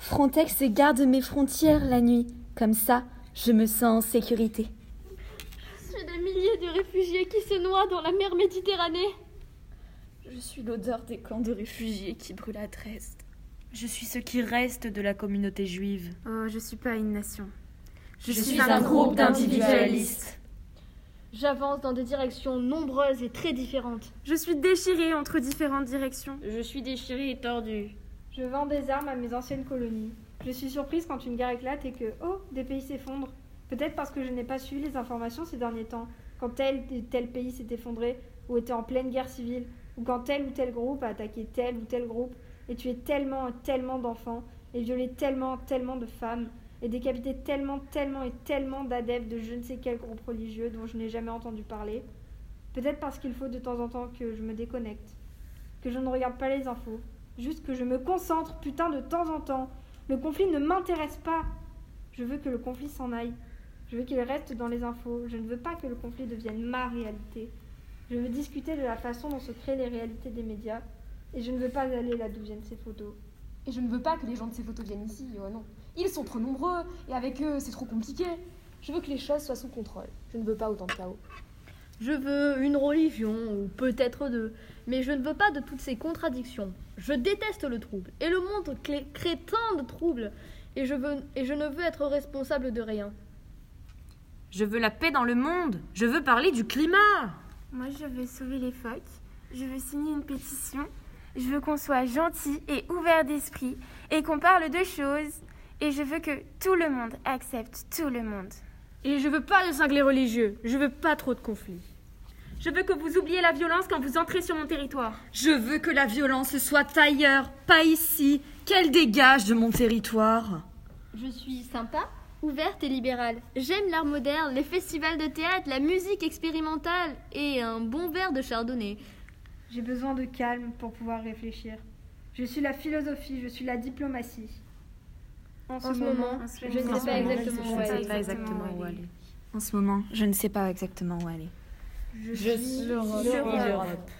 Frontex garde mes frontières la nuit. Comme ça, je me sens en sécurité. Je suis des milliers de réfugiés qui se noient dans la mer Méditerranée. Je suis l'odeur des camps de réfugiés qui brûlent à Dresde. Je suis ce qui reste de la communauté juive. Oh, je suis pas une nation. Je, je suis un groupe d'individualistes. J'avance dans des directions nombreuses et très différentes. Je suis déchirée entre différentes directions. Je suis déchirée et tordue. Je vends des armes à mes anciennes colonies. Je suis surprise quand une guerre éclate et que, oh, des pays s'effondrent. Peut-être parce que je n'ai pas suivi les informations ces derniers temps, quand tel et tel pays s'est effondré ou était en pleine guerre civile, ou quand tel ou tel groupe a attaqué tel ou tel groupe et tué tellement et tellement d'enfants, et violé tellement, tellement de femmes, et décapité tellement, tellement et tellement d'adeptes de je ne sais quel groupe religieux dont je n'ai jamais entendu parler. Peut-être parce qu'il faut de temps en temps que je me déconnecte, que je ne regarde pas les infos, juste que je me concentre, putain, de temps en temps. Le conflit ne m'intéresse pas. Je veux que le conflit s'en aille. Je veux qu'il reste dans les infos. Je ne veux pas que le conflit devienne ma réalité. Je veux discuter de la façon dont se créent les réalités des médias. Et je ne veux pas aller là d'où viennent ces photos. Et je ne veux pas que les gens de ces photos viennent ici, oh non. Ils sont trop nombreux, et avec eux, c'est trop compliqué. Je veux que les choses soient sous contrôle. Je ne veux pas autant de chaos. Je veux une religion, ou peut-être deux, mais je ne veux pas de toutes ces contradictions. Je déteste le trouble, et le monde crée tant de troubles, et je, veux, et je ne veux être responsable de rien. Je veux la paix dans le monde, je veux parler du climat. Moi, je veux sauver les phoques, je veux signer une pétition, je veux qu'on soit gentil et ouvert d'esprit, et qu'on parle de choses, et je veux que tout le monde accepte tout le monde. Et je veux pas de cinglés religieux, je veux pas trop de conflits. Je veux que vous oubliez la violence quand vous entrez sur mon territoire. Je veux que la violence soit ailleurs, pas ici, qu'elle dégage de mon territoire. Je suis sympa, ouverte et libérale. J'aime l'art moderne, les festivals de théâtre, la musique expérimentale et un bon verre de chardonnay. J'ai besoin de calme pour pouvoir réfléchir. Je suis la philosophie, je suis la diplomatie. En ce, moment, je ne sais pas exactement où aller. En ce moment, je ne sais pas exactement où aller. Je, suis l'Europe.